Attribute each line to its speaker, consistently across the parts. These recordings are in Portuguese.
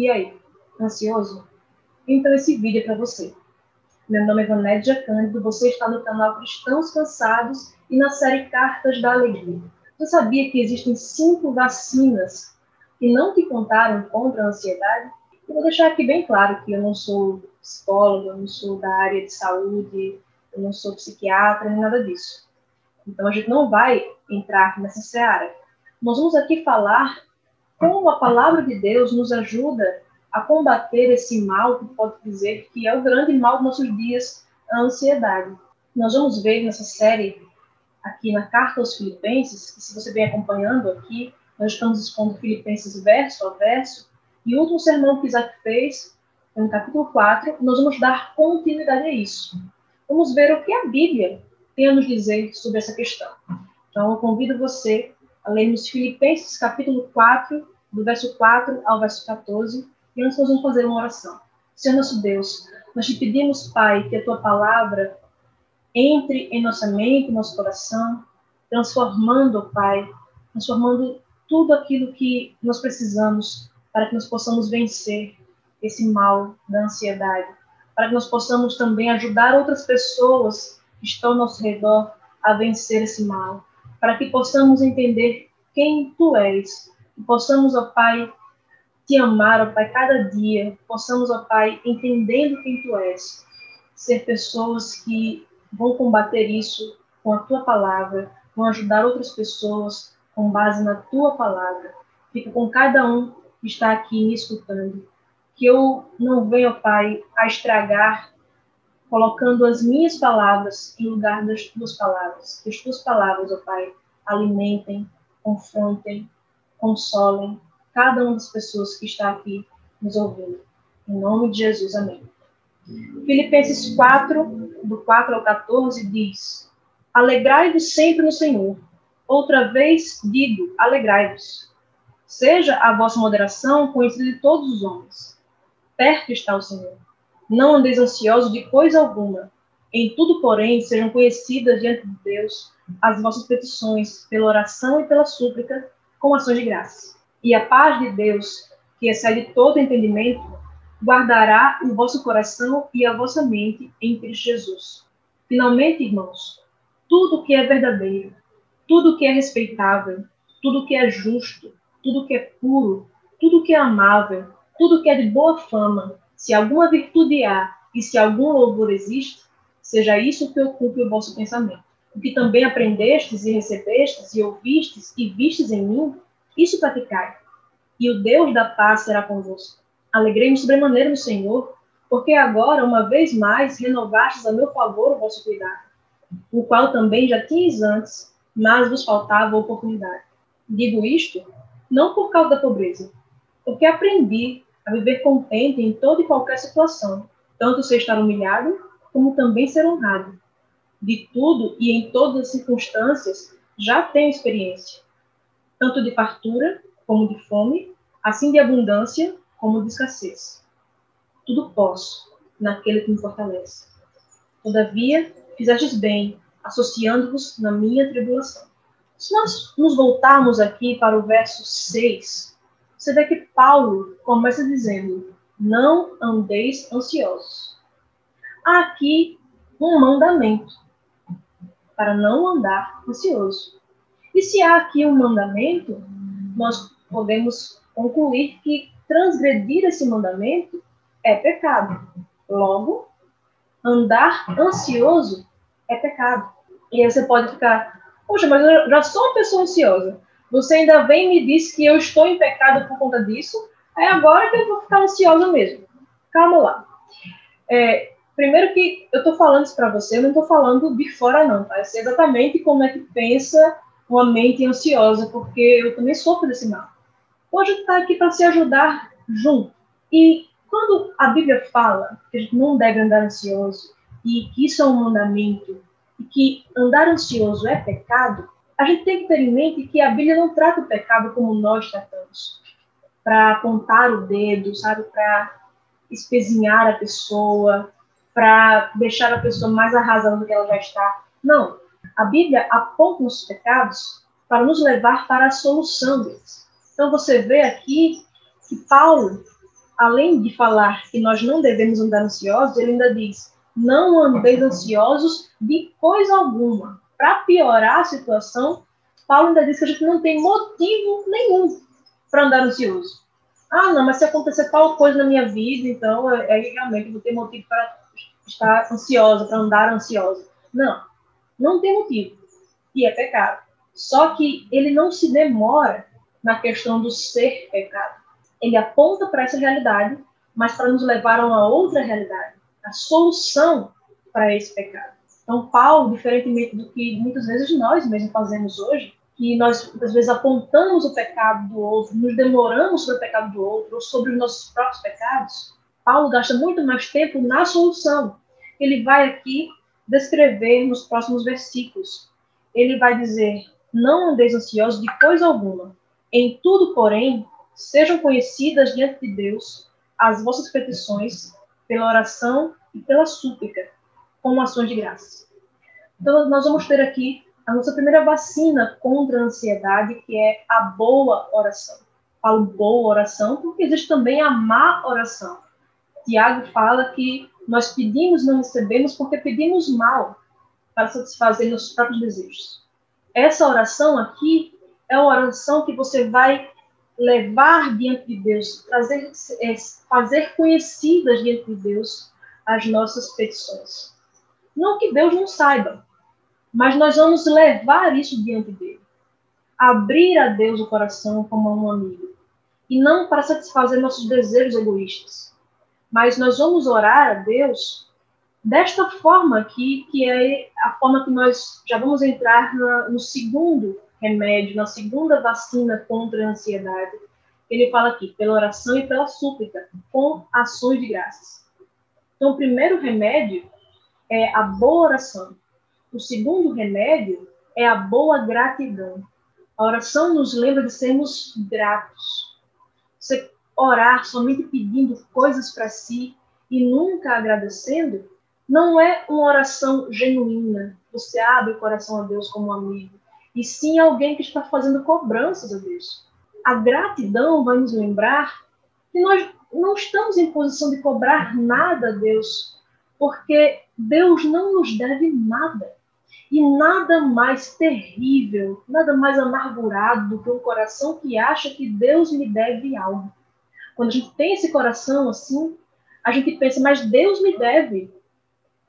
Speaker 1: E aí, ansioso? Então esse vídeo é para você. Meu nome é Vanédia Cândido, você está no canal Cristãos Cansados e na série Cartas da Alegria. Você sabia que existem cinco vacinas que não te contaram contra a ansiedade? Eu vou deixar aqui bem claro que eu não sou psicóloga, eu não sou da área de saúde, eu não sou psiquiatra, nem nada disso. Então a gente não vai entrar nessa seara. Nós vamos aqui falar como a palavra de Deus nos ajuda a combater esse mal que pode dizer que é o grande mal dos nossos dias, a ansiedade. Nós vamos ver nessa série aqui na carta aos Filipenses, que se você vem acompanhando aqui, nós estamos expondo Filipenses verso a verso, e o último sermão que Isaac fez, no capítulo 4, nós vamos dar continuidade a isso. Vamos ver o que a Bíblia tem a nos dizer sobre essa questão. Então, eu convido você a lermos Filipenses capítulo 4, do verso 4 ao verso 14, e nós vamos fazer uma oração. Senhor nosso Deus, nós te pedimos, Pai, que a tua palavra entre em nossa mente, nosso coração, transformando, Pai, transformando tudo aquilo que nós precisamos para que nós possamos vencer esse mal da ansiedade, para que nós possamos também ajudar outras pessoas que estão ao nosso redor a vencer esse mal, para que possamos entender quem tu és, que possamos, ó Pai, te amar, ó Pai, cada dia, possamos, ó Pai, entendendo quem tu és, ser pessoas que vão combater isso com a tua palavra, vão ajudar outras pessoas com base na tua palavra. Fica com cada um que está aqui me escutando. Que eu não venha, Pai, a estragar colocando as minhas palavras em lugar das tuas palavras. Que as tuas palavras, ó Pai, alimentem, confrontem, consolem cada uma das pessoas que está aqui nos ouvindo. Em nome de Jesus, amém. Filipenses 4, do 4 ao 14, diz: Alegrai-vos sempre no Senhor. Outra vez digo, alegrai-vos. Seja a vossa moderação conhecida de todos os homens. Perto está o Senhor. Não andeis ansiosos de coisa alguma. Em tudo, porém, sejam conhecidas diante de Deus as vossas petições, pela oração e pela súplica, com ações de graça. E a paz de Deus, que excede todo entendimento, guardará o vosso coração e a vossa mente em Cristo Jesus. Finalmente, irmãos, tudo que é verdadeiro, tudo que é respeitável, tudo que é justo, tudo que é puro, tudo que é amável, tudo que é de boa fama, se alguma virtude há e se algum louvor existe, seja isso que ocupe o vosso pensamento. O que também aprendestes e recebestes e ouvistes e vistes em mim, isso praticai. E o Deus da paz será convosco. Alegrei-me sobremaneira no Senhor, porque agora, uma vez mais, renovastes a meu favor o vosso cuidado, o qual também já tinhas antes, mas vos faltava oportunidade. Digo isto não por causa da pobreza, porque aprendi a viver contente em toda e qualquer situação, tanto ser estar humilhado, como também ser honrado. De tudo e em todas as circunstâncias já tenho experiência, tanto de fartura como de fome, assim de abundância como de escassez. Tudo posso naquele que me fortalece. Todavia, fizestes bem, associando-vos na minha tribulação. Se nós nos voltarmos aqui para o verso 6, você vê que Paulo começa dizendo: Não andeis ansiosos. Há aqui um mandamento para não andar ansioso. E se há aqui um mandamento, nós podemos concluir que transgredir esse mandamento é pecado. Logo, andar ansioso é pecado. E aí você pode ficar, poxa, mas eu já sou uma pessoa ansiosa. Você ainda vem e me diz que eu estou em pecado por conta disso, é agora que eu vou ficar ansiosa mesmo. Calma lá. É, primeiro que eu estou falando isso para você, eu não estou falando de fora não, tá? Eu sei exatamente como é que pensa uma mente ansiosa, porque eu também sofro desse mal. Hoje está aqui para se ajudar junto. E quando a Bíblia fala que a gente não deve andar ansioso e que isso é um mandamento e que andar ansioso é pecado, a gente tem que ter em mente que a Bíblia não trata o pecado como nós tratamos, para apontar o dedo, sabe, para espezinhar a pessoa, para deixar a pessoa mais arrasada do que ela já está. Não. A Bíblia aponta os pecados para nos levar para a solução deles. Então você vê aqui que Paulo além de falar que nós não devemos andar ansiosos, ele ainda diz: não andeis ansiosos de coisa alguma. Para piorar a situação, Paulo ainda diz que a gente não tem motivo nenhum para andar ansioso. Ah, não, mas se acontecer tal coisa na minha vida, então é, é, realmente vou ter motivo para estar ansiosa, para andar ansiosa. Não, não tem motivo. E é pecado. Só que ele não se demora na questão do ser pecado. Ele aponta para essa realidade, mas para nos levar a uma outra realidade, a solução para esse pecado. Então, Paulo, diferentemente do que muitas vezes nós mesmos fazemos hoje, que nós às vezes apontamos o pecado do outro, nos demoramos sobre o pecado do outro ou sobre os nossos próprios pecados, Paulo gasta muito mais tempo na solução. Ele vai aqui descrever nos próximos versículos. Ele vai dizer: Não andeis ansiosos de coisa alguma. Em tudo, porém, sejam conhecidas diante de Deus as vossas petições pela oração e pela súplica, com ações de graça. Então, nós vamos ter aqui a nossa primeira vacina contra a ansiedade, que é a boa oração. Falo boa oração porque existe também a má oração. Tiago fala que nós pedimos não recebemos porque pedimos mal para satisfazer nossos próprios desejos. Essa oração aqui é uma oração que você vai levar diante de Deus, trazer, é, fazer conhecidas diante de Deus as nossas petições. Não que Deus não saiba, mas nós vamos levar isso diante dele. Abrir a Deus o coração como um amigo. E não para satisfazer nossos desejos egoístas. Mas nós vamos orar a Deus desta forma aqui, que é a forma que nós já vamos entrar na, no segundo remédio, na segunda vacina contra a ansiedade. Ele fala aqui, pela oração e pela súplica, com ações de graças. Então, o primeiro remédio é a boa oração. O segundo remédio é a boa gratidão. A oração nos lembra de sermos gratos. Orar somente pedindo coisas para si e nunca agradecendo não é uma oração genuína. Você abre o coração a Deus como um amigo, e sim alguém que está fazendo cobranças a Deus. A gratidão vai nos lembrar que nós não estamos em posição de cobrar nada a Deus, porque Deus não nos deve nada. E nada mais terrível, nada mais amargurado do que um coração que acha que Deus me deve algo. Quando a gente tem esse coração assim, a gente pensa, mas Deus me deve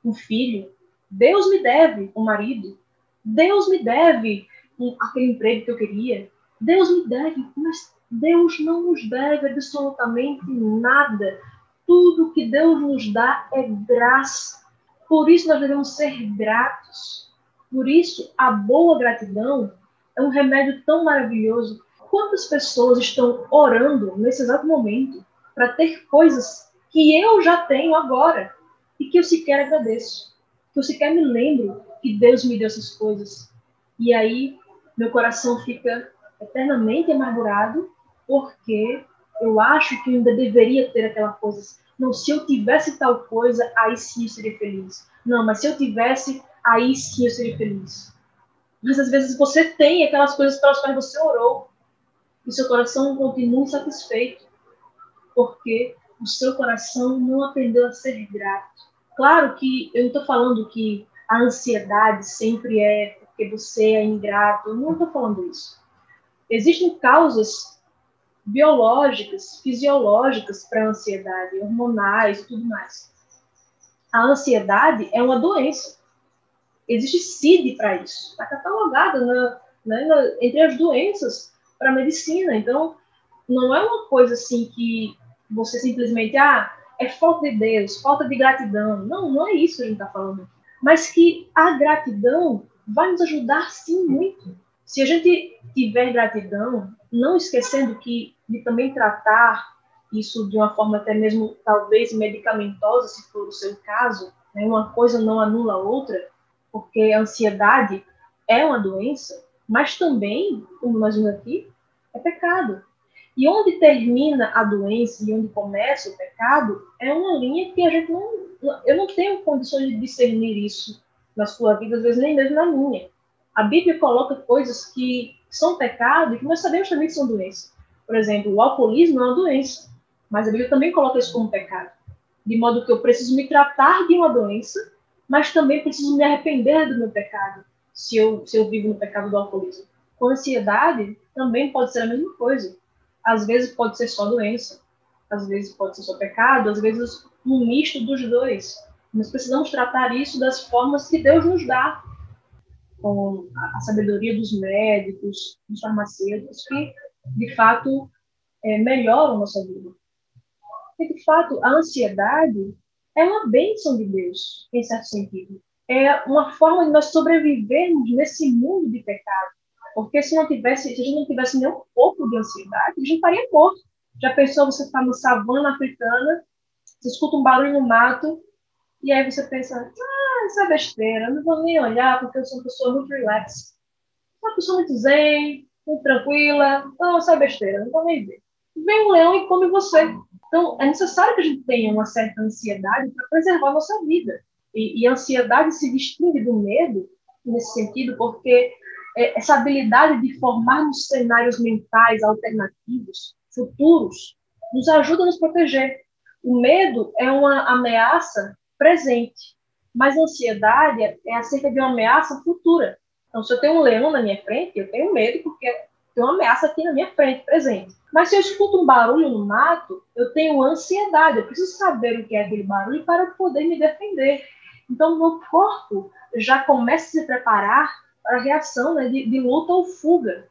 Speaker 1: um filho, Deus me deve um marido, Deus me deve um, aquele emprego que eu queria, Deus me deve, mas Deus não nos deve absolutamente nada. Tudo que Deus nos dá é graça. Por isso nós devemos ser gratos. Por isso, a boa gratidão é um remédio tão maravilhoso. Quantas pessoas estão orando nesse exato momento para ter coisas que eu já tenho agora e que eu sequer agradeço, que eu sequer me lembro que Deus me deu essas coisas. E aí meu coração fica eternamente amargurado porque eu acho que eu ainda deveria ter aquela coisa. Não, se eu tivesse tal coisa, aí sim eu seria feliz. Não, mas se eu tivesse aí sim eu seria feliz. Mas às vezes você tem aquelas coisas pelas quais você orou seu coração continua insatisfeito, porque o seu coração não aprendeu a ser grato. Claro que eu estou falando que a ansiedade sempre é porque você é ingrato, eu não estou falando isso. Existem causas biológicas, fisiológicas para a ansiedade, hormonais e tudo mais. A ansiedade é uma doença existe CID para isso, está catalogada na, né, na, entre as doenças para medicina. Então, não é uma coisa assim que você simplesmente, ah, é falta de Deus, falta de gratidão. Não, não é isso que a gente está falando. Mas que a gratidão vai nos ajudar sim muito. Se a gente tiver gratidão, não esquecendo que de também tratar isso de uma forma até mesmo talvez medicamentosa, se for o seu caso, né, uma coisa não anula a outra, porque a ansiedade é uma doença, mas também, como nós vimos aqui, é pecado. E onde termina a doença e onde começa o pecado é uma linha que a gente não. Eu não tenho condições de discernir isso na sua vida, às vezes nem mesmo na minha. A Bíblia coloca coisas que são pecado e que nós sabemos também que são doenças. Por exemplo, o alcoolismo é uma doença. Mas a Bíblia também coloca isso como pecado. De modo que eu preciso me tratar de uma doença, mas também preciso me arrepender do meu pecado, se eu, se eu vivo no pecado do alcoolismo. Com ansiedade, também pode ser a mesma coisa. Às vezes pode ser só doença, às vezes pode ser só pecado, às vezes um misto dos dois. Nós precisamos tratar isso das formas que Deus nos dá, com a sabedoria dos médicos, dos farmacêuticos, que de fato é, melhoram a nossa vida. E de fato, a ansiedade é uma bênção de Deus, em certo sentido. É uma forma de nós sobrevivermos nesse mundo de pecado. Porque se não tivesse, se a gente não tivesse nem um pouco de ansiedade, a gente estaria morto. Já pensou você estar no savana africana, você escuta um barulho no mato, e aí você pensa, ah, isso é besteira, não vou nem olhar porque eu sou uma pessoa muito relax. Uma pessoa muito zen, muito tranquila, não, isso é besteira, não vou nem ver. Vem um leão e come você. Então, é necessário que a gente tenha uma certa ansiedade para preservar a nossa vida. E, e, a ansiedade se distingue do medo nesse sentido, porque essa habilidade de formarmos cenários mentais alternativos, futuros, nos ajuda a nos proteger. O medo é uma ameaça presente, mas a ansiedade é acerca de uma ameaça futura. Então, se eu tenho um leão na minha frente, eu tenho medo porque tem uma ameaça aqui na minha frente, presente. Mas se eu escuto um barulho no mato, eu tenho ansiedade, eu preciso saber o que é aquele barulho para poder me defender. Então, meu corpo já começa a se preparar para a reação né, de, de, luta ou fuga.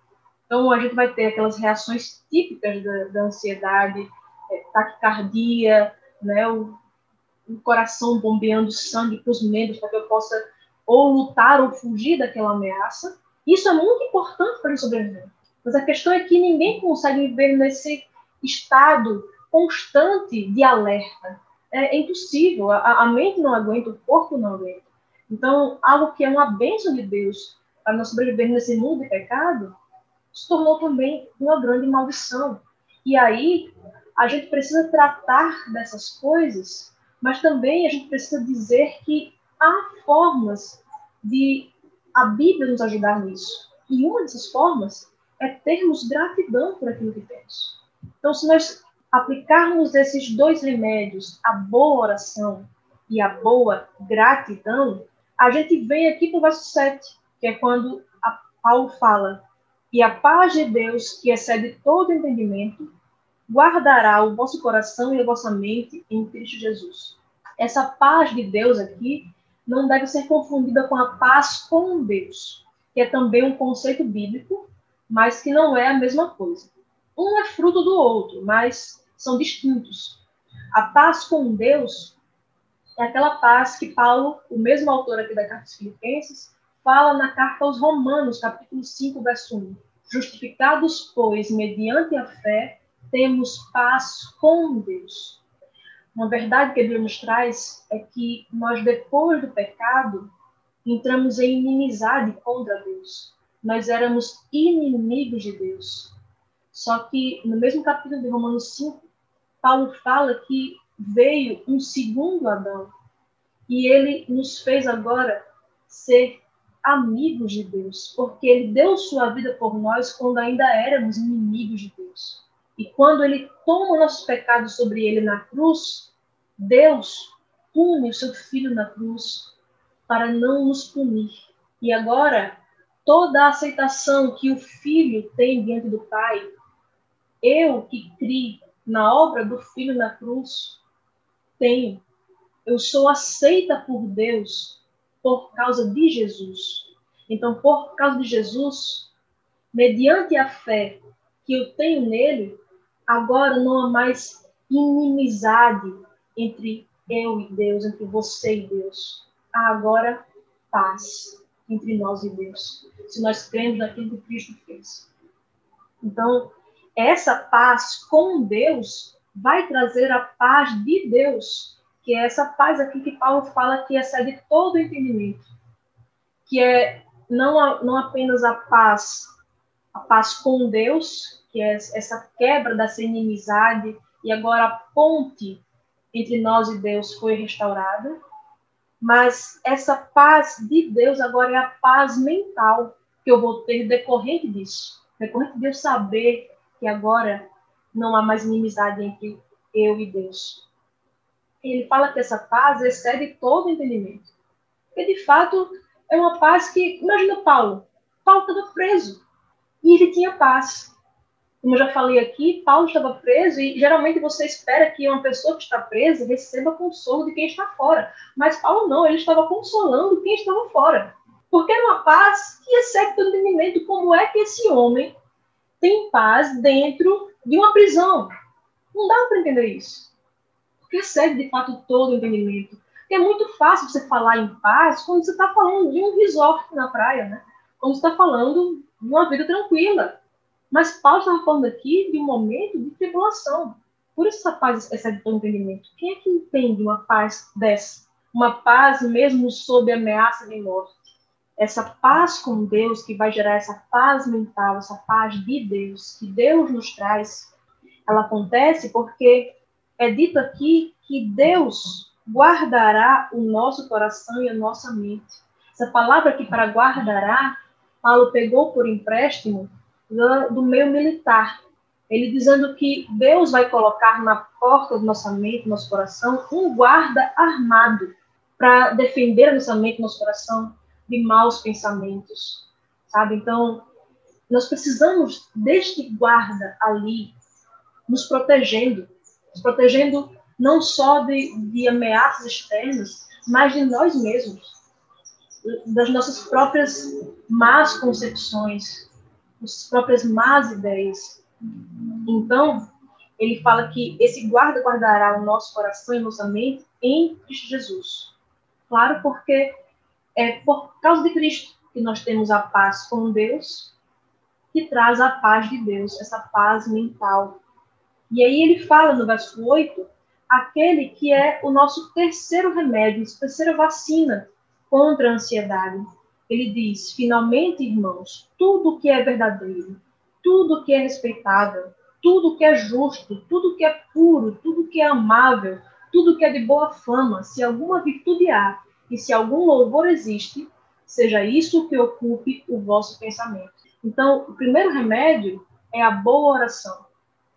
Speaker 1: Então, a gente vai ter aquelas reações típicas da, da ansiedade, é, taquicardia, né, o, o coração bombeando sangue para os membros para que eu possa ou lutar ou fugir daquela ameaça. Isso é muito importante para a sobreviver. Mas a questão é que ninguém consegue viver nesse estado constante de alerta. É, impossível. A, a, mente não aguenta, o corpo não aguenta. Então, algo que é uma bênção de Deus para nós sobreviver nesse mundo de pecado, se tornou também uma grande maldição. E aí, a gente precisa tratar dessas coisas, mas também a gente precisa dizer que há formas de a Bíblia nos ajudar nisso. E uma dessas formas é termos gratidão por aquilo que temos. Então, se nós aplicarmos esses dois remédios, a boa oração e a boa gratidão, a gente vem aqui para o verso 7, que é quando Paulo fala: E a paz de Deus, que excede todo entendimento, guardará o vosso coração e a vossa mente em Cristo Jesus. Essa paz de Deus aqui não deve ser confundida com a paz com Deus, que é também um conceito bíblico, mas que não é a mesma coisa. Um é fruto do outro, mas são distintos. A paz com Deus é aquela paz que Paulo, o mesmo autor aqui da carta aos Filipenses, fala na carta aos Romanos, capítulo 5, verso 1. Justificados, pois, mediante a fé, temos paz com Deus. Uma verdade que a Bíblia nos traz é que nós, depois do pecado, entramos em inimizade contra Deus nós éramos inimigos de Deus. Só que no mesmo capítulo de Romanos 5, Paulo fala que veio um segundo Adão e ele nos fez agora ser amigos de Deus, porque ele deu sua vida por nós quando ainda éramos inimigos de Deus. E quando ele toma nossos pecados sobre ele na cruz, Deus pune o seu filho na cruz para não nos punir. E agora toda a aceitação que o filho tem diante do pai, eu que criei na obra do filho na cruz, tenho. Eu sou aceita por Deus por causa de Jesus. Então, por causa de Jesus, mediante a fé que eu tenho nele, agora não há mais inimizade entre eu e Deus, entre você e Deus. Há agora paz entre nós e Deus, se nós cremos naquilo que Cristo fez. Então, essa paz com Deus vai trazer a paz de Deus, que é essa paz aqui que Paulo fala que excede todo entendimento, que é não, não apenas a paz, a paz com Deus, que é essa quebra dessa inimizade, e agora a ponte entre nós e Deus foi restaurada, mas essa paz de Deus agora é a paz mental que eu vou ter decorrente disso. Decorrente de eu saber que agora não há mais inimizade entre eu e Deus. Ele fala que essa paz excede todo entendimento. Porque, de fato, é uma paz que. Imagina Paulo. Paulo estava preso. E ele tinha paz. Como eu já falei aqui, Paulo estava preso e geralmente você espera que uma pessoa que está presa receba consolo de quem está fora. Mas Paulo não, ele estava consolando quem estava fora. Porque era uma paz que excede todo entendimento. Como é que esse homem tem paz dentro de uma prisão? Não dá para entender isso. Excede, de fato, todo o entendimento. É muito fácil você falar em paz quando você está falando de um resort na praia, né? Quando você está falando de uma vida tranquila. Mas Paulo estava falando aqui de um momento de tribulação. Por isso essa paz excede todo entendimento. Quem é que entende uma paz dessa? Uma paz mesmo sob ameaça de morte essa paz com Deus, que vai gerar essa paz mental, essa paz de Deus, que Deus nos traz, ela acontece porque é dito aqui que Deus guardará o nosso coração e a nossa mente. Essa palavra aqui para guardará, Paulo pegou por empréstimo do, do meio militar. Ele dizendo que Deus vai colocar na porta da nossa mente, do nosso coração, um guarda armado para defender a nossa mente, nosso coração, de maus pensamentos, sabe? Então, nós precisamos deste guarda ali, nos protegendo, nos protegendo não só de, de ameaças externas, mas de nós mesmos, das nossas próprias más concepções, das próprias más ideias. Então, ele fala que esse guarda guardará o nosso coração e nossa mente em Cristo Jesus. Claro, porque é por causa de Cristo que nós temos a paz com Deus, que traz a paz de Deus, essa paz mental. E aí ele fala no verso 8, aquele que é o nosso terceiro remédio, terceira vacina contra a ansiedade. Ele diz: finalmente, irmãos, tudo que é verdadeiro, tudo que é respeitável, tudo que é justo, tudo que é puro, tudo que é amável, tudo que é de boa fama, se alguma virtude há, e se algum louvor existe, seja isso que ocupe o vosso pensamento. Então, o primeiro remédio é a boa oração.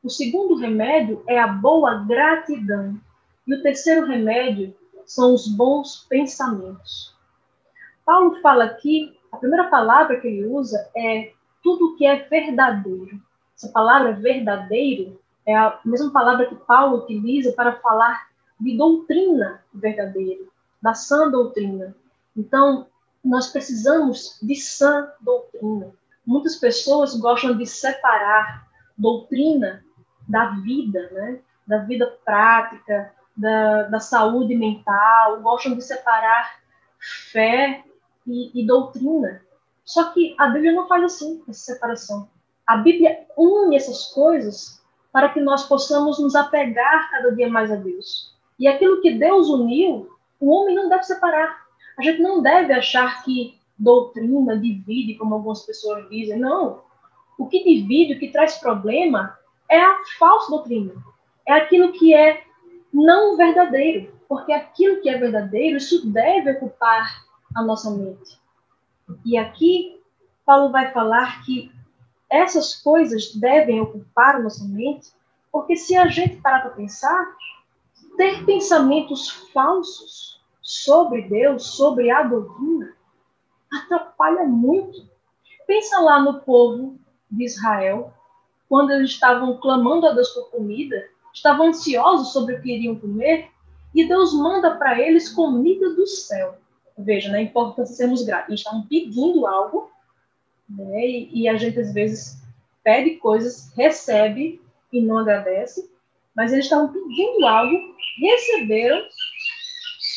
Speaker 1: O segundo remédio é a boa gratidão. E o terceiro remédio são os bons pensamentos. Paulo fala aqui, a primeira palavra que ele usa é tudo que é verdadeiro. Essa palavra verdadeiro é a mesma palavra que Paulo utiliza para falar de doutrina verdadeira da sã doutrina. Então, nós precisamos de sã doutrina. Muitas pessoas gostam de separar doutrina da vida, né? da vida prática, da, da saúde mental, gostam de separar fé e, e doutrina. Só que a Bíblia não faz assim, essa separação. A Bíblia une essas coisas para que nós possamos nos apegar cada dia mais a Deus. E aquilo que Deus uniu, o homem não deve separar. A gente não deve achar que doutrina divide, como algumas pessoas dizem. Não. O que divide, o que traz problema, é a falsa doutrina. É aquilo que é não verdadeiro. Porque aquilo que é verdadeiro, isso deve ocupar a nossa mente. E aqui, Paulo vai falar que essas coisas devem ocupar a nossa mente, porque se a gente parar para pensar, ter pensamentos falsos sobre Deus, sobre a doutrina, atrapalha muito. Pensa lá no povo de Israel, quando eles estavam clamando a Deus por comida, estavam ansiosos sobre o que iriam comer, e Deus manda para eles comida do céu. Veja, né, de sermos gratos. Eles estavam pedindo algo, né, e, e a gente às vezes pede coisas, recebe e não agradece, mas eles estavam pedindo algo, receberam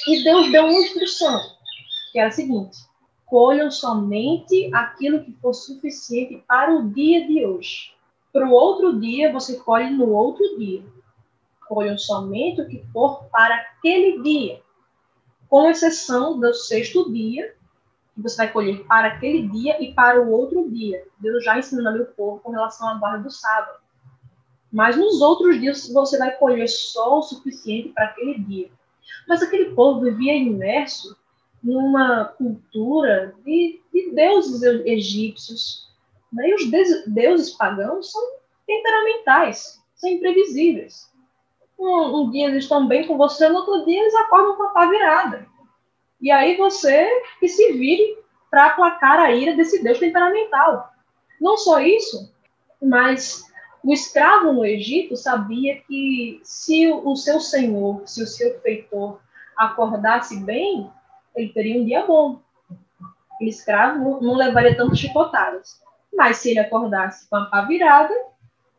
Speaker 1: e Deus deu uma instrução, que era a seguinte: colham somente aquilo que for suficiente para o dia de hoje. Para o outro dia, você colhe no outro dia. Colham somente o que for para aquele dia, com exceção do sexto dia, que você vai colher para aquele dia e para o outro dia. Deus já ensinou ali o povo com relação à guarda do sábado. Mas nos outros dias você vai colher só o suficiente para aquele dia. Mas aquele povo vivia imerso numa cultura de, de deuses egípcios. Né? E os deuses pagãos são temperamentais, são imprevisíveis. Um, um, dia eles estão bem com você, no outro dia eles acordam com a pá virada. E aí você que se vire para aplacar a ira desse Deus temperamental. Não só isso, mas o escravo no Egito sabia que se o seu senhor, se o seu feitor acordasse bem, ele teria um dia bom. O escravo não levaria tantas chicotadas. Mas se ele acordasse com a pá virada,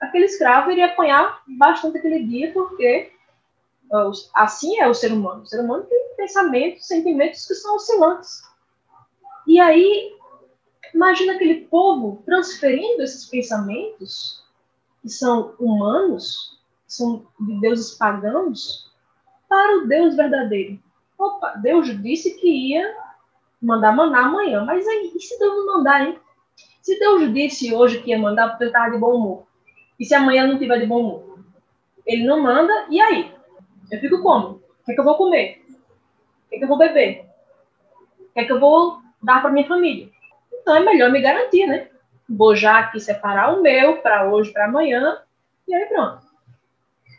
Speaker 1: aquele escravo iria apanhar bastante aquele dia, porque assim é o ser humano. O ser humano tem pensamentos, sentimentos que são oscilantes. E aí, imagina aquele povo transferindo esses pensamentos que são humanos, que são de deuses pagãos, para o Deus verdadeiro. Opa, Deus disse que ia mandar maná amanhã, mas aí, e se Deus não mandar, hein? Se Deus disse hoje que ia mandar porque ele estava de bom humor, e se amanhã não tiver de bom humor? Ele não manda, e aí? Eu fico como? O que, é que eu vou comer? O que, é que eu vou beber? O que, é que eu vou dar para minha família? Então é melhor me garantir, né? vou já aqui separar o meu para hoje, para amanhã, e aí pronto.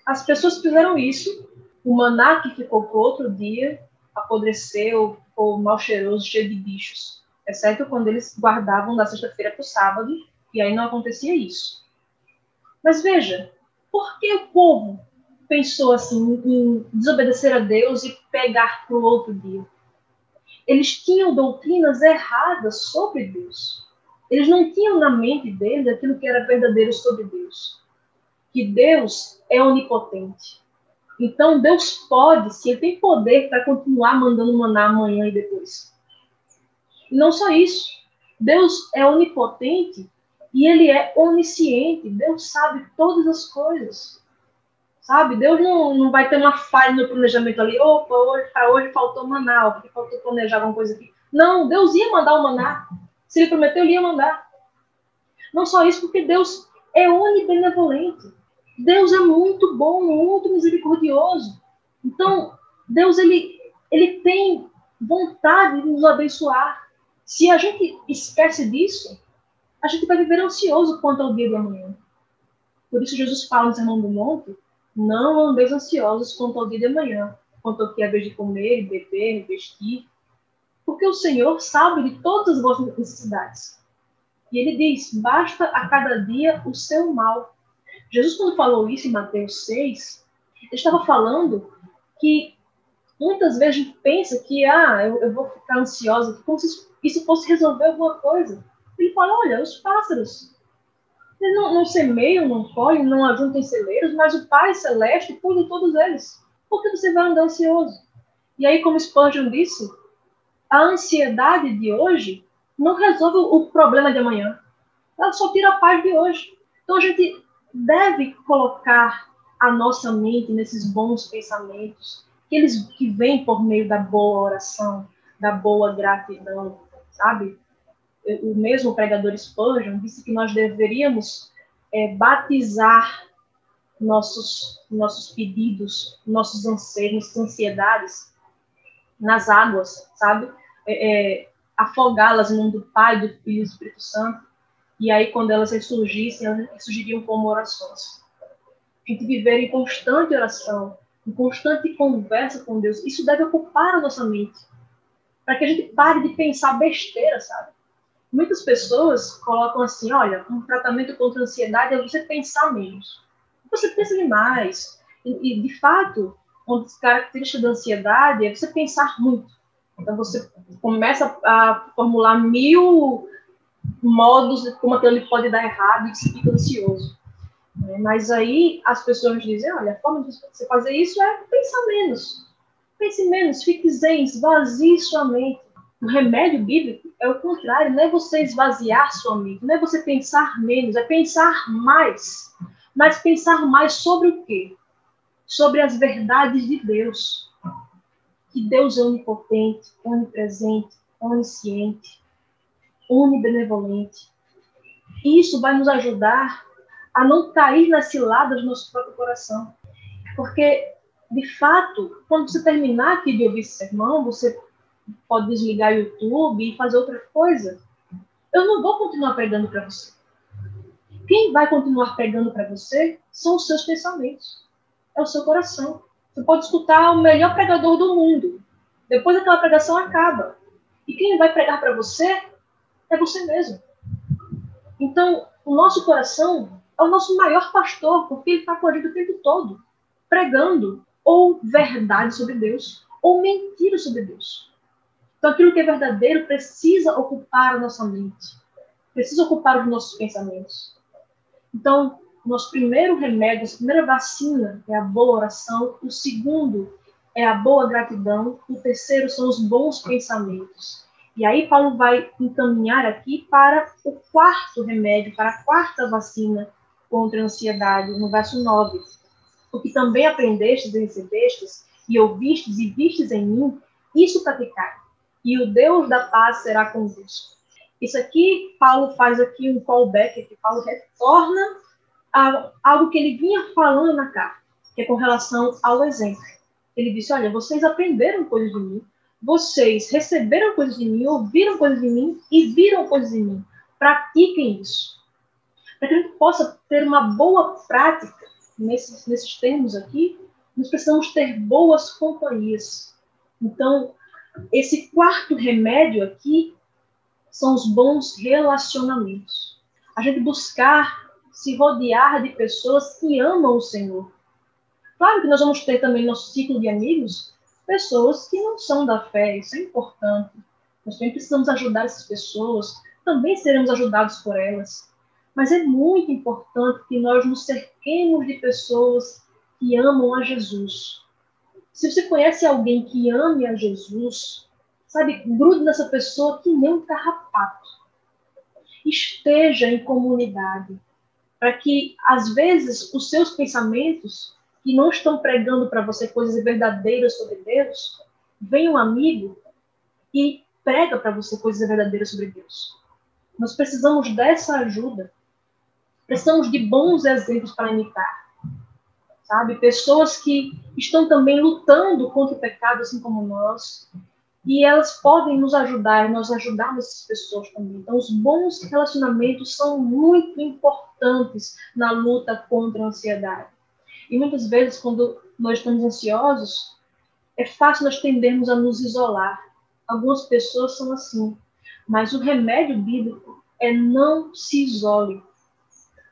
Speaker 1: As pessoas fizeram isso, o maná que ficou para outro dia apodreceu, ficou mal cheiroso, cheio de bichos, exceto quando eles guardavam da sexta-feira para o sábado, e aí não acontecia isso. Mas veja, por que o povo pensou assim em desobedecer a Deus e pegar para o outro dia? Eles tinham doutrinas erradas sobre Deus. Eles não tinham na mente deles aquilo que era verdadeiro sobre Deus. Que Deus é onipotente. Então, Deus pode, se Ele tem poder para continuar mandando maná amanhã e depois. E não só isso. Deus é onipotente e Ele é onisciente. Deus sabe todas as coisas. Sabe? Deus não, não vai ter uma falha no planejamento ali. Opa, hoje, para hoje faltou maná, porque faltou planejar alguma coisa aqui. Não, Deus ia mandar o maná. Se ele prometeu, ele ia mandar. Não só isso, porque Deus é onibenevolente. Deus é muito bom, muito misericordioso. Então, Deus ele, ele tem vontade de nos abençoar. Se a gente esquece disso, a gente vai viver ansioso quanto ao dia de amanhã. Por isso Jesus fala no Sermão do Monte, não andeis ansiosos quanto ao dia de amanhã, quanto ao que é vez de comer, beber, vestir, porque o Senhor sabe de todas as vossas necessidades. E ele diz: basta a cada dia o seu mal. Jesus, quando falou isso em Mateus 6, ele estava falando que muitas vezes a gente pensa que ah, eu, eu vou ficar ansiosa, como se isso fosse resolver alguma coisa. Ele fala: olha, os pássaros. Eles não, não semeiam, não colhem, não ajuntam celeiros, mas o Pai Celeste cuida de todos eles. Por que você vai andar ansioso? E aí, como Spurgeon disse, a ansiedade de hoje não resolve o problema de amanhã. Ela só tira a paz de hoje. Então a gente deve colocar a nossa mente nesses bons pensamentos, que eles que vêm por meio da boa oração, da boa gratidão, sabe? O mesmo pregador Spurgeon disse que nós deveríamos é, batizar nossos nossos pedidos, nossos anseios, nossas ansiedades nas águas, sabe? É, é, afogá-las em nome do Pai, do Filho e do Espírito Santo. E aí, quando elas ressurgissem, elas surgiriam como orações. A gente viver em constante oração, em constante conversa com Deus, isso deve ocupar a nossa mente. Para que a gente pare de pensar besteira, sabe? Muitas pessoas colocam assim: olha, um tratamento contra a ansiedade é você pensar menos. Você pensa demais. E, e de fato, uma das características da ansiedade é você pensar muito. Então você começa a formular mil modos de como aquilo pode dar errado e você fica ansioso. Né? Mas aí as pessoas dizem, olha, a forma de você fazer isso é pensar menos. Pense menos, fique zen, esvazie sua mente. O remédio bíblico é o contrário, não é você esvaziar sua mente, não é você pensar menos, é pensar mais. Mas pensar mais sobre o quê? Sobre as verdades de Deus que Deus é onipotente, onipresente, onisciente, onibenevolente. Isso vai nos ajudar a não cair nas ciladas do nosso próprio coração. Porque, de fato, quando você terminar aqui de ouvir esse sermão, você pode desligar o YouTube e fazer outra coisa. Eu não vou continuar pregando para você. Quem vai continuar pregando para você são os seus pensamentos. é o seu coração. Você pode escutar o melhor pregador do mundo. Depois aquela pregação acaba. E quem vai pregar para você é você mesmo. Então, o nosso coração é o nosso maior pastor, porque ele está com a gente o tempo todo, pregando ou verdade sobre Deus, ou mentira sobre Deus. Então, aquilo que é verdadeiro precisa ocupar a nossa mente, precisa ocupar os nossos pensamentos. Então, nosso primeiro remédio, a primeira vacina é a boa oração, o segundo é a boa gratidão, o terceiro são os bons pensamentos. E aí Paulo vai encaminhar aqui para o quarto remédio, para a quarta vacina contra a ansiedade, no verso 9. O que também aprendestes e recebestes, e ouvistes e vistes em mim, isso praticai, e o Deus da paz será convosco. Isso aqui, Paulo faz aqui um callback, que Paulo retorna a algo que ele vinha falando na carta, que é com relação ao exemplo. Ele disse, olha, vocês aprenderam coisas de mim, vocês receberam coisas de mim, ouviram coisas de mim e viram coisas de mim. Pratiquem isso. Para que a gente possa ter uma boa prática nesses, nesses termos aqui, nós precisamos ter boas companhias. Então, esse quarto remédio aqui são os bons relacionamentos. A gente buscar se rodear de pessoas que amam o Senhor. Claro que nós vamos ter também nosso ciclo de amigos pessoas que não são da fé, isso é importante. Nós também precisamos ajudar essas pessoas, também seremos ajudados por elas. Mas é muito importante que nós nos cerquemos de pessoas que amam a Jesus. Se você conhece alguém que ame a Jesus, sabe, grude nessa pessoa que nem um carrapato. Esteja em comunidade, para que, às vezes, os seus pensamentos que não estão pregando para você coisas verdadeiras sobre Deus, vem um amigo e prega para você coisas verdadeiras sobre Deus. Nós precisamos dessa ajuda. Precisamos de bons exemplos para imitar. Sabe? Pessoas que estão também lutando contra o pecado, assim como nós. E elas podem nos ajudar, nós ajudamos essas pessoas também. Então, os bons relacionamentos são muito importantes na luta contra a ansiedade. E muitas vezes, quando nós estamos ansiosos, é fácil nós tendermos a nos isolar. Algumas pessoas são assim. Mas o remédio bíblico é não se isole.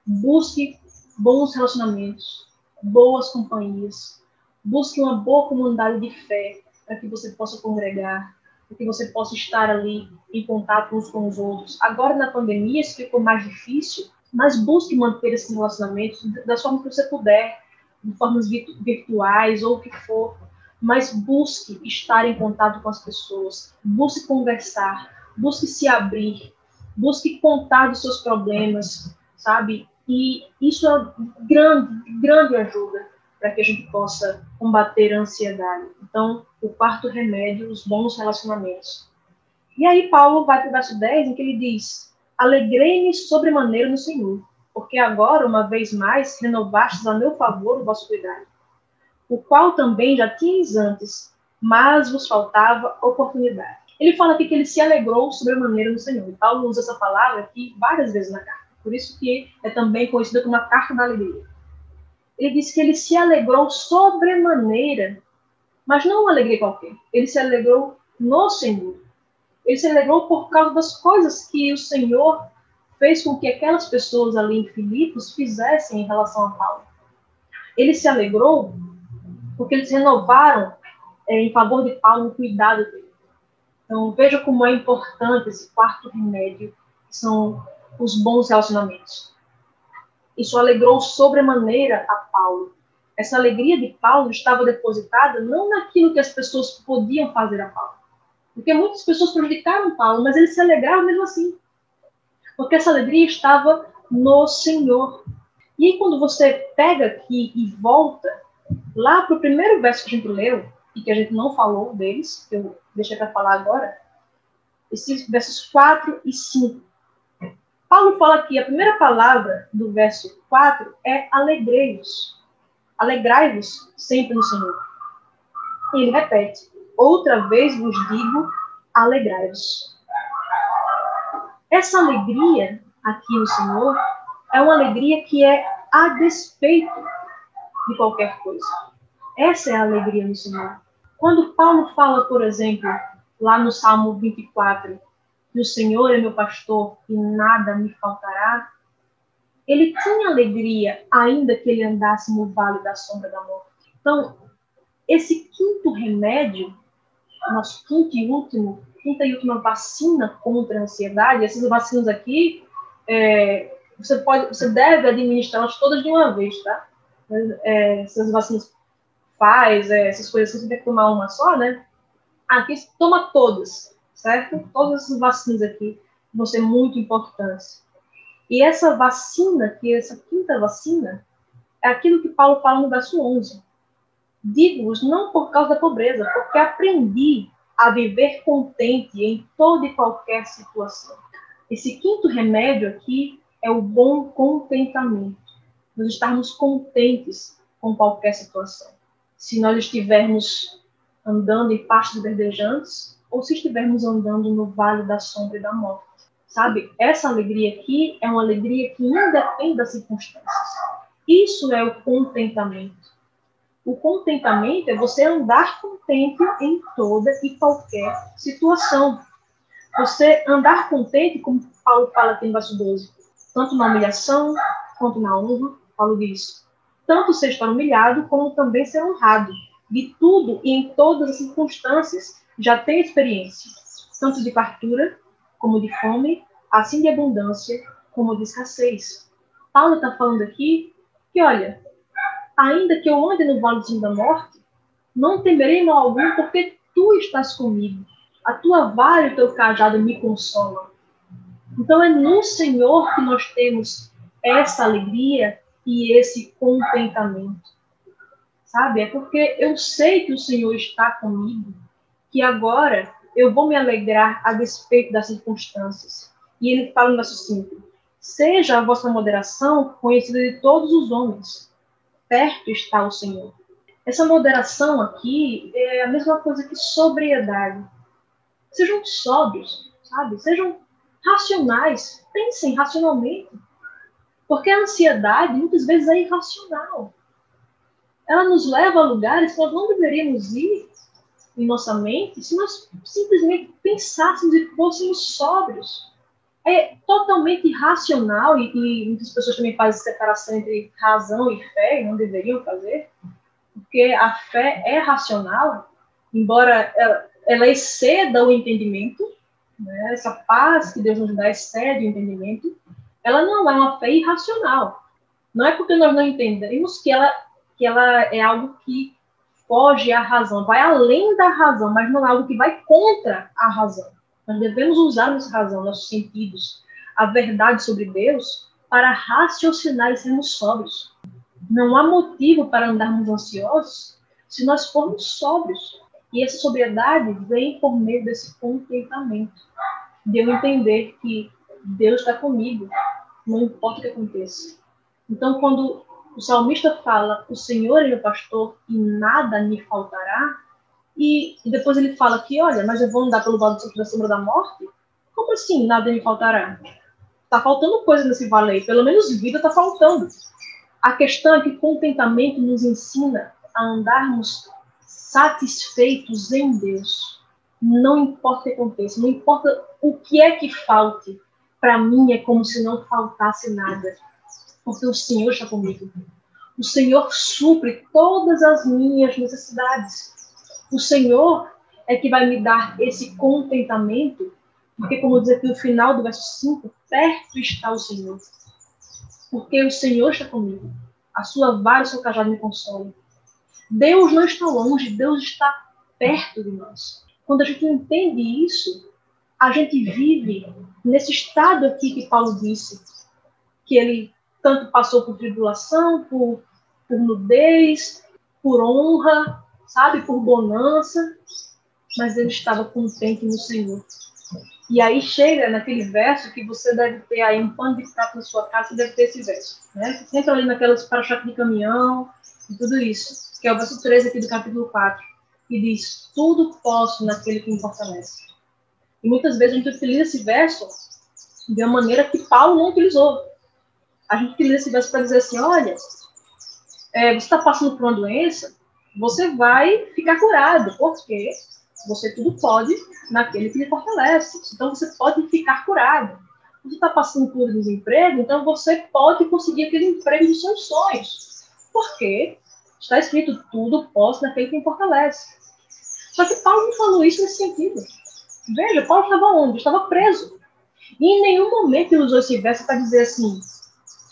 Speaker 1: Busque bons relacionamentos, boas companhias. Busque uma boa comunidade de fé para que você possa congregar, para que você possa estar ali em contato uns com os outros. Agora, na pandemia, isso ficou mais difícil, mas busque manter esses relacionamentos da forma que você puder de formas virtuais ou o que for, mas busque estar em contato com as pessoas, busque conversar, busque se abrir, busque contar dos seus problemas, sabe? E isso é grande, grande ajuda para que a gente possa combater a ansiedade. Então, o quarto remédio, os bons relacionamentos. E aí Paulo vai para o verso 10, em que ele diz: Alegrei-me sobremaneira no Senhor porque agora, uma vez mais, renovastes a meu favor o vosso cuidado, o qual também já tinhas antes, mas vos faltava oportunidade. Ele fala aqui que ele se alegrou sobremaneira no Senhor. E Paulo usa essa palavra aqui várias vezes na carta. Por isso que é também conhecida como a carta da alegria. Ele disse que ele se alegrou sobremaneira, mas não uma alegria qualquer. Ele se alegrou no Senhor. Ele se alegrou por causa das coisas que o Senhor fez com que aquelas pessoas ali em Filipos fizessem em relação a Paulo. Ele se alegrou porque eles renovaram é, em favor de Paulo o cuidado dele. Então, veja como é importante esse quarto remédio, que são os bons relacionamentos. Isso alegrou sobremaneira a Paulo. Essa alegria de Paulo estava depositada não naquilo que as pessoas podiam fazer a Paulo. Porque muitas pessoas prejudicaram Paulo, mas ele se alegrava mesmo assim porque essa alegria estava no Senhor. E aí, quando você pega aqui e volta lá para o primeiro verso que a gente leu, e que a gente não falou deles, que eu deixei para falar agora, esses versos 4 e 5. Paulo fala que a primeira palavra do verso 4 é alegrei-vos. Alegrai-vos sempre no Senhor. E ele repete: Outra vez vos digo, alegrai-vos. Essa alegria aqui no Senhor é uma alegria que é a despeito de qualquer coisa. Essa é a alegria do Senhor. Quando Paulo fala, por exemplo, lá no Salmo 24, que o Senhor é meu pastor e nada me faltará, ele tinha alegria, ainda que ele andasse no vale da sombra da morte. Então, esse quinto remédio, nosso quinto e último, quinta e última vacina contra a ansiedade, essas vacinas aqui, é, você pode, você deve administrá-las todas de uma vez, tá? É, essas vacinas faz, é, essas coisas, você tem que tomar uma só, né? Aqui toma todas, certo? Todas essas vacinas aqui vão ser muito importantes. E essa vacina, que essa quinta vacina, é aquilo que Paulo fala no verso 11. Digo-vos não por causa da pobreza, porque aprendi a viver contente em toda e qualquer situação. Esse quinto remédio aqui é o bom contentamento. Nós estarmos contentes com qualquer situação. Se nós estivermos andando em pastos verdejantes ou se estivermos andando no vale da sombra e da morte. Sabe? Essa alegria aqui é uma alegria que independe das circunstâncias. Isso é o contentamento. O contentamento é você andar contente em toda e qualquer situação. Você andar contente, como Paulo fala aqui no verso 12, tanto na humilhação quanto na honra, Paulo diz, tanto ser estar humilhado como também ser honrado. De tudo e em todas as circunstâncias já tem experiência, tanto de fartura como de fome, assim de abundância como de escassez. Paulo está falando aqui que, olha, ainda que eu ande no vale da morte, não temerei mal algum, porque tu estás comigo. A tua vara e o teu cajado me consolam. Então é no Senhor que nós temos essa alegria e esse contentamento. Sabe? É porque eu sei que o Senhor está comigo, que agora eu vou me alegrar a despeito das circunstâncias. E ele fala no verso 5: Seja a vossa moderação conhecida de todos os homens. Perto está o Senhor. Essa moderação aqui é a mesma coisa que sobriedade. Sejam sóbrios, sabe? Sejam racionais, pensem racionalmente. Porque a ansiedade muitas vezes é irracional. Ela nos leva a lugares que nós não deveríamos ir em nossa mente se nós simplesmente pensássemos e fôssemos sóbrios. É totalmente irracional e, e muitas pessoas também fazem separação entre razão e fé, e não deveriam fazer, porque a fé é racional, embora ela, ela exceda o entendimento, né? Essa paz que Deus nos dá excede o entendimento. Ela não é uma fé irracional. Não é porque nós não entendemos que ela, que ela é algo que foge à razão, vai além da razão, mas não é algo que vai contra a razão. Nós devemos usar nossa razão, nossos sentidos, a verdade sobre Deus, para raciocinar e sermos sóbrios. Não há motivo para andarmos ansiosos se nós formos sóbrios. E essa sobriedade vem por meio desse contentamento, de eu entender que Deus está comigo, não importa o que aconteça. Então, quando o salmista fala, o Senhor é meu pastor e nada me faltará, e, depois ele fala que, olha, mas eu vou andar pelo vale da sombra da morte? Como assim, nada me faltará? Está faltando coisa nesse vale aí, pelo menos vida está faltando. A questão é que contentamento nos ensina a andarmos satisfeitos em Deus. Não importa o que aconteça, não importa o que é que falte, para mim é como se não faltasse nada, porque o Senhor está comigo. O Senhor supre todas as minhas necessidades. O Senhor é que vai me dar esse contentamento, porque, como diz aqui no final do verso 5, perto está o Senhor. Porque o Senhor está comigo. A sua vara e o seu cajado me consolam. Deus não está longe, Deus está perto de nós. Quando a gente entende isso, a gente vive nesse estado aqui que Paulo disse, que ele tanto passou por tribulação, por, por nudez, por honra, sabe, por bonança, mas ele estava contente no Senhor. E aí chega naquele verso que você deve ter aí um pano de prato na sua casa, deve ter esse verso, né? Sempre ali naquelas para-choque de caminhão e tudo isso que é o verso 13 aqui do capítulo 4, que diz: Tudo posso naquele que me fortalece. E muitas vezes a gente utiliza esse verso de uma maneira que Paulo não utilizou. A gente utiliza esse verso para dizer assim: olha, é, você está passando por uma doença, você vai ficar curado, porque você tudo pode naquele que lhe fortalece. Então você pode ficar curado. Você está passando por desemprego, então você pode conseguir aquele emprego dos seus sonhos. Porque está escrito tudo posso naquele que fortalece. Só que Paulo não falou isso nesse sentido. Veja, Paulo estava onde? Estava preso. E em nenhum momento ele usou esse verso para dizer assim: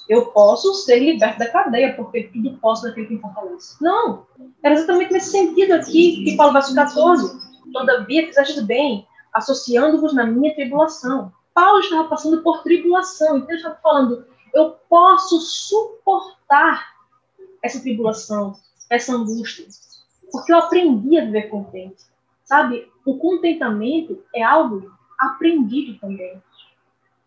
Speaker 1: eu posso ser liberto da cadeia, porque tudo posso naquele que me fortalece. Não. Era exatamente nesse sentido aqui que Paulo verso 14. Todavia fizeste bem, associando-vos na minha tribulação. Paulo estava passando por tribulação, então ele estava falando: eu posso suportar essa tribulação, essa angústia, porque eu aprendi a viver contente. Sabe? O contentamento é algo aprendido também.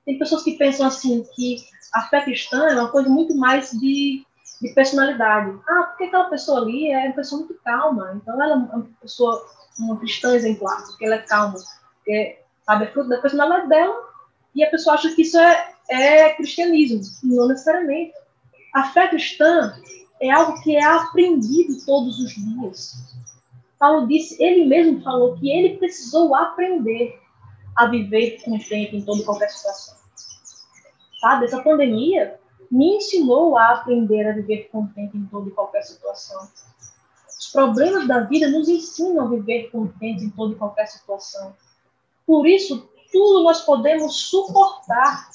Speaker 1: Tem pessoas que pensam assim que a fé cristã é uma coisa muito mais de, de personalidade. Ah, porque aquela pessoa ali é uma pessoa muito calma, então ela é uma pessoa, uma cristã exemplar, porque ela é calma, porque, sabe, é fruto da personalidade dela, e a pessoa acha que isso é, é cristianismo. Não necessariamente. A fé cristã é algo que é aprendido todos os dias. Paulo disse, ele mesmo falou que ele precisou aprender a viver contente em toda qualquer situação. Essa pandemia me ensinou a aprender a viver contente em toda e qualquer situação. Os problemas da vida nos ensinam a viver contente em toda e qualquer situação. Por isso, tudo nós podemos suportar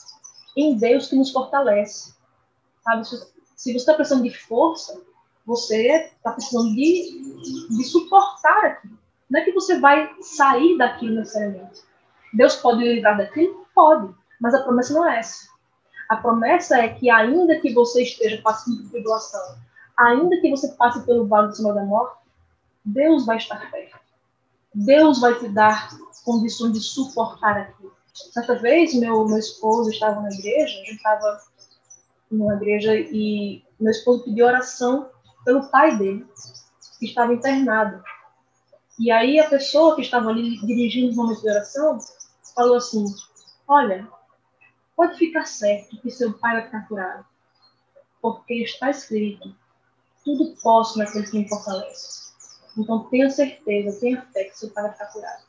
Speaker 1: em Deus que nos fortalece. Sabe, se você está precisando de força, você está precisando de, de suportar aquilo. Não é que você vai sair daquilo necessariamente. Deus pode livrar daquilo? Pode. Mas a promessa não é essa. A promessa é que, ainda que você esteja passando por tribulação, ainda que você passe pelo vale do Senhor da morte, Deus vai estar perto. Deus vai te dar condições de suportar aquilo. Certa vez, meu, meu esposo estava na igreja, a gente estava numa igreja e meu esposo pediu oração pelo pai dele, que estava internado. E aí a pessoa que estava ali dirigindo os momentos de oração falou assim: Olha, pode ficar certo que seu pai vai ficar curado, porque está escrito: tudo posso naquele que me fortalece. Então tenha certeza, tenha fé que seu pai vai ficar curado.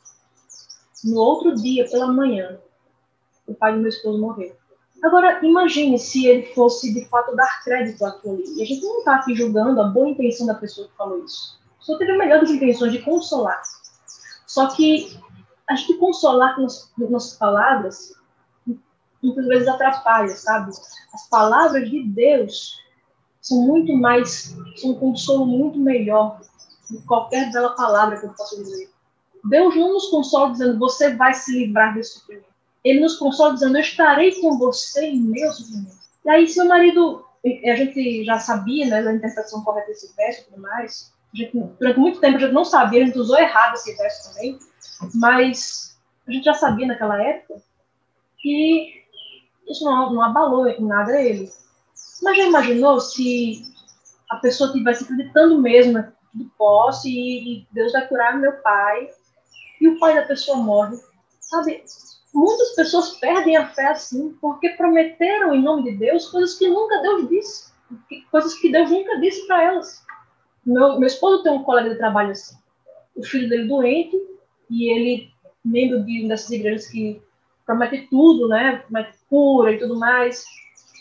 Speaker 1: No outro dia, pela manhã, o pai do meu esposo morreu. Agora, imagine se ele fosse de fato dar crédito àquilo ali. E a gente não está aqui julgando a boa intenção da pessoa que falou isso. Só teve a melhor das intenções de consolar. Só que acho que consolar com as nossas palavras muitas vezes atrapalha, sabe? As palavras de Deus são muito mais, são um consolo muito melhor do que qualquer bela palavra que eu possa dizer. Deus não nos consola dizendo, você vai se livrar desse sofrimento. Ele nos consola dizendo, eu estarei com você em meu sofrimento. E aí, seu marido, a gente já sabia, né, da interpretação correta desse verso e tudo mais, gente, durante muito tempo a gente não sabia, a gente usou errado esse verso também, mas a gente já sabia naquela época que isso não, não abalou em nada ele. Mas já imaginou se a pessoa estivesse acreditando mesmo do posse e, e Deus vai curar meu pai e o pai da pessoa morre? Sabe, muitas pessoas perdem a fé assim porque prometeram em nome de Deus coisas que nunca Deus disse, coisas que Deus nunca disse para elas. Meu, meu esposo tem um colega de trabalho assim, o filho dele doente e ele membro de dessas igrejas que promete tudo, né? Promete cura e tudo mais.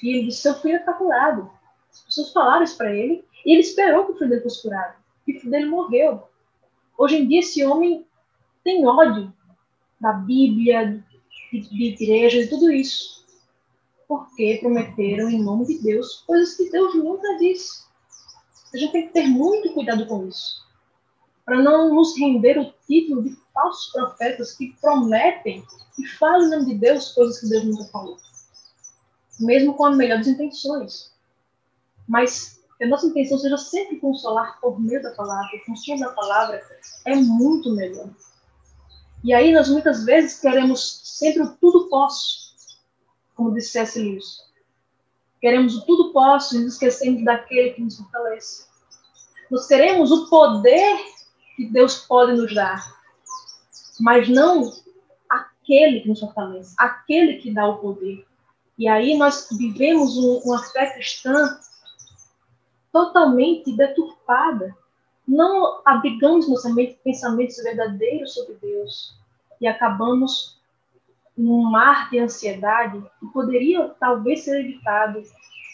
Speaker 1: E ele disse: seu filho está curado. As pessoas falaram isso para ele e ele esperou que o filho dele fosse curado. E o filho dele morreu. Hoje em dia, esse homem tem ódio da Bíblia, de, de igreja e tudo isso. Porque prometeram em nome de Deus coisas que Deus nunca disse. A gente tem que ter muito cuidado com isso. Para não nos render o título de falsos profetas que prometem e falam em nome de Deus coisas que Deus nunca falou. Mesmo com as melhores intenções. Mas que a nossa intenção seja sempre consolar por meio da palavra, o consumo da palavra é muito melhor. E aí nós muitas vezes queremos sempre o tudo posso, como disse C.S. Lewis. Queremos o tudo posso e nos esquecemos daquele que nos fortalece. Nós queremos o poder que Deus pode nos dar, mas não aquele que nos fortalece, aquele que dá o poder. E aí nós vivemos um, uma fé cristã totalmente deturpada. Não abrigamos nossa mente pensamentos verdadeiros sobre Deus e acabamos num mar de ansiedade que poderia talvez ser evitado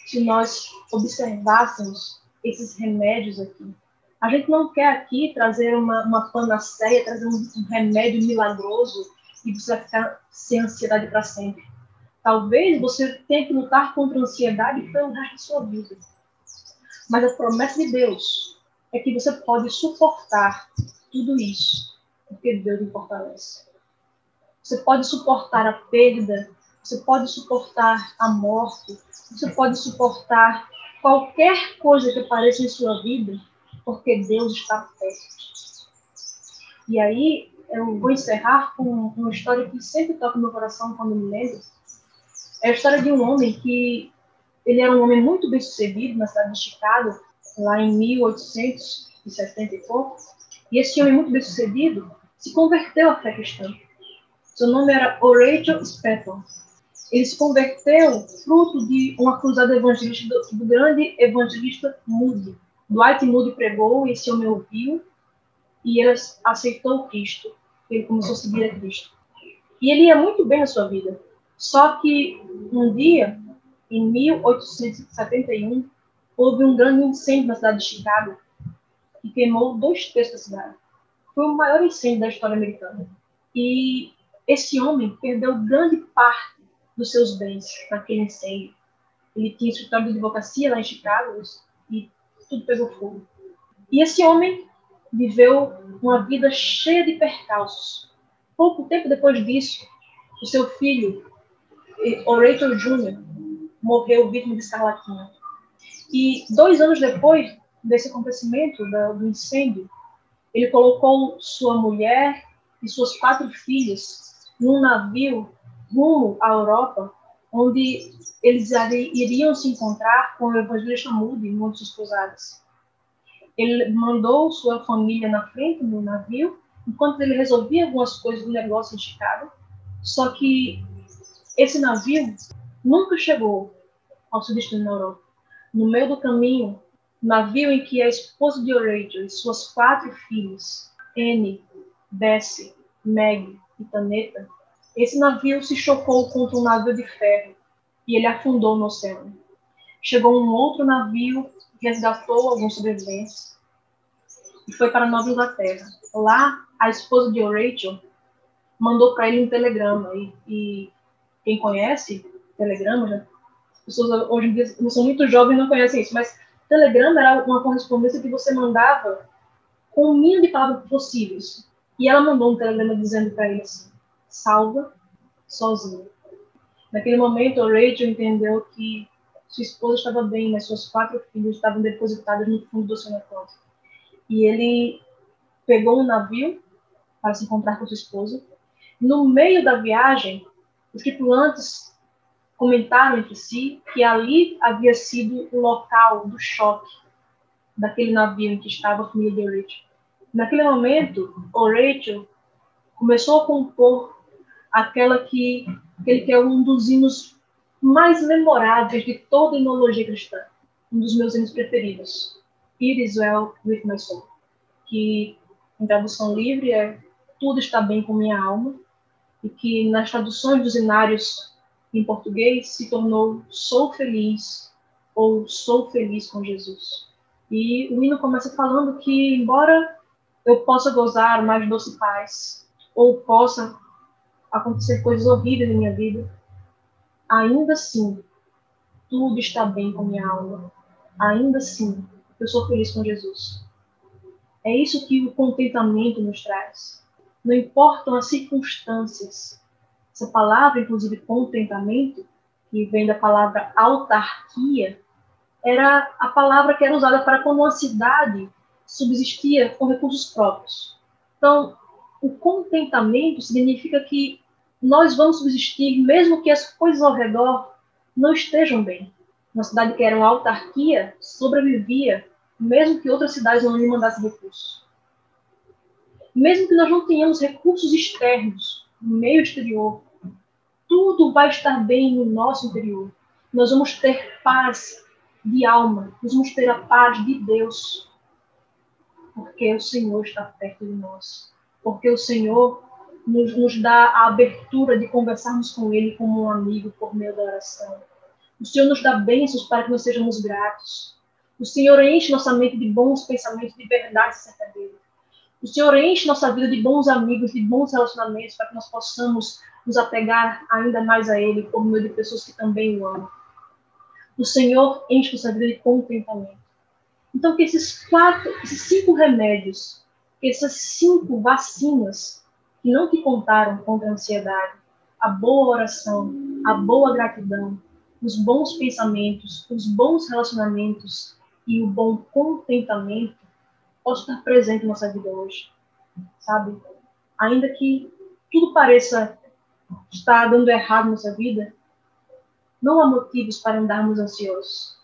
Speaker 1: se nós observássemos esses remédios aqui. A gente não quer aqui trazer uma, uma panaceia, trazer um, um remédio milagroso e você vai ficar sem ansiedade para sempre. Talvez você tenha que lutar contra a ansiedade pelo resto da sua vida. Mas a promessa de Deus é que você pode suportar tudo isso, porque Deus lhe fortalece. Você pode suportar a perda, você pode suportar a morte, você pode suportar qualquer coisa que apareça em sua vida, porque Deus está perto. E aí, eu vou encerrar com uma história que sempre toca meu coração quando me lembro. É a história de um homem que ele era um homem muito bem sucedido na cidade de Chicago, lá em 1870 e pouco. E esse homem muito bem sucedido se converteu à fé cristã. Seu nome era Horatio Spetton. Ele se converteu fruto de uma cruzada evangelista do, do grande evangelista Moody. Dwight Moody pregou, e esse homem ouviu, e ele aceitou Cristo. Ele começou a seguir a Cristo. E ele ia muito bem na sua vida. Só que um dia, em 1871, houve um grande incêndio na cidade de Chicago que queimou dois terços da cidade. Foi o maior incêndio da história americana. E esse homem perdeu grande parte dos seus bens naquele incêndio. Ele tinha escritório de advocacia lá em Chicago e tudo pegou fogo. E esse homem viveu uma vida cheia de percalços. Pouco tempo depois disso, o seu filho, Orator Jr., morreu vítima de escarlatina. E dois anos depois desse acontecimento, do incêndio, ele colocou sua mulher e suas quatro filhas num navio rumo à Europa, onde eles iriam se encontrar com o evangelista Moody e muitos esposados. Ele mandou sua família na frente do navio, enquanto ele resolvia algumas coisas do negócio em Chicago. Só que esse navio nunca chegou ao seu destino na Europa. No meio do caminho, navio em que a esposa de Horatio e suas quatro filhas, Anne, Bessie, Meg e Taneta, esse navio se chocou contra um navio de ferro e ele afundou no oceano. Chegou um outro navio, resgatou alguns sobreviventes e foi para Nova Inglaterra. Lá, a esposa de Rachel mandou para ele um telegrama e, e, quem conhece telegrama, né? as pessoas hoje em dia não são muito jovens não conhecem isso, mas telegrama era uma correspondência que você mandava com o mínimo de palavras possíveis. E ela mandou um telegrama dizendo para ele assim: salva sozinho. Naquele momento, Rachel entendeu que sua esposa estava bem, mas suas quatro filhas estavam depositadas no fundo do Atlântico. E ele pegou um navio para se encontrar com sua esposa. No meio da viagem, os tripulantes comentaram entre si que ali havia sido o local do choque daquele navio em que estava a família de Rachel. Naquele momento, Rachel começou a compor aquela que aquele que é um dos hinos mais memoráveis de toda a inologia cristã, um dos meus hinos preferidos, It is well with my soul, que em tradução livre é Tudo está bem com minha alma, e que nas traduções dos hinários em português se tornou Sou feliz ou Sou feliz com Jesus. E o hino começa falando que, embora eu possa gozar mais doce paz, ou possa acontecer coisas horríveis na minha vida, ainda assim, tudo está bem com minha alma. Ainda assim, eu sou feliz com Jesus. É isso que o contentamento nos traz. Não importam as circunstâncias. Essa palavra, inclusive, contentamento, que vem da palavra autarquia, era a palavra que era usada para quando uma cidade subsistia com recursos próprios. Então, o contentamento significa que nós vamos subsistir mesmo que as coisas ao redor não estejam bem. Uma cidade que era uma autarquia sobrevivia mesmo que outras cidades não lhe mandassem recursos. Mesmo que nós não tenhamos recursos externos, no meio exterior, tudo vai estar bem no nosso interior. Nós vamos ter paz de alma, nós vamos ter a paz de Deus, porque o Senhor está perto de nós, porque o Senhor nos, nos dá a abertura de conversarmos com Ele como um amigo por meio da oração. O Senhor nos dá bênçãos para que nós sejamos gratos. O Senhor enche nossa mente de bons pensamentos, de verdade acerca dele. O Senhor enche nossa vida de bons amigos, de bons relacionamentos, para que nós possamos nos apegar ainda mais a Ele por meio de pessoas que também o amam. O Senhor enche nossa vida de contentamento. Então, que esses quatro, esses cinco remédios, essas cinco vacinas que não te contaram contra a ansiedade, a boa oração, a boa gratidão, os bons pensamentos, os bons relacionamentos e o bom contentamento possa estar presente na nossa vida hoje, sabe? Ainda que tudo pareça estar dando errado na nossa vida, não há motivos para andarmos ansiosos,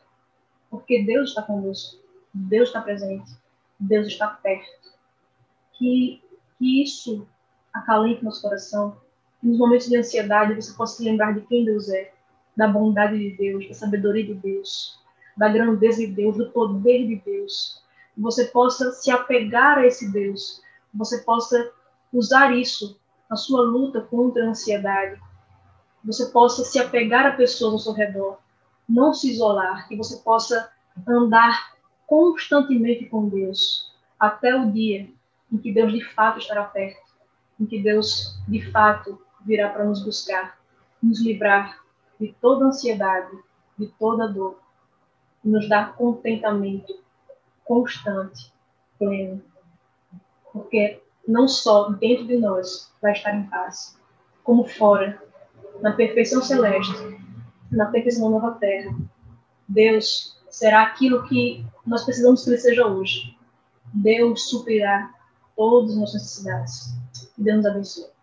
Speaker 1: porque Deus está conosco, Deus está presente, Deus está perto. Que, que isso acalente nosso coração, que nos momentos de ansiedade você possa se lembrar de quem Deus é, da bondade de Deus, da sabedoria de Deus, da grandeza de Deus, do poder de Deus, você possa se apegar a esse Deus, você possa usar isso na sua luta contra a ansiedade, você possa se apegar a pessoas ao seu redor, não se isolar, que você possa andar constantemente com Deus, até o dia em que Deus de fato estará perto, em que Deus de fato virá para nos buscar, nos livrar de toda ansiedade, de toda dor, e nos dar contentamento constante, pleno. Porque não só dentro de nós vai estar em paz, como fora, na perfeição celeste, na perfeição da nova terra. Deus será aquilo que nós precisamos que Ele seja hoje. Deus suprirá todas as nossas necessidades. Que Deus nos abençoe.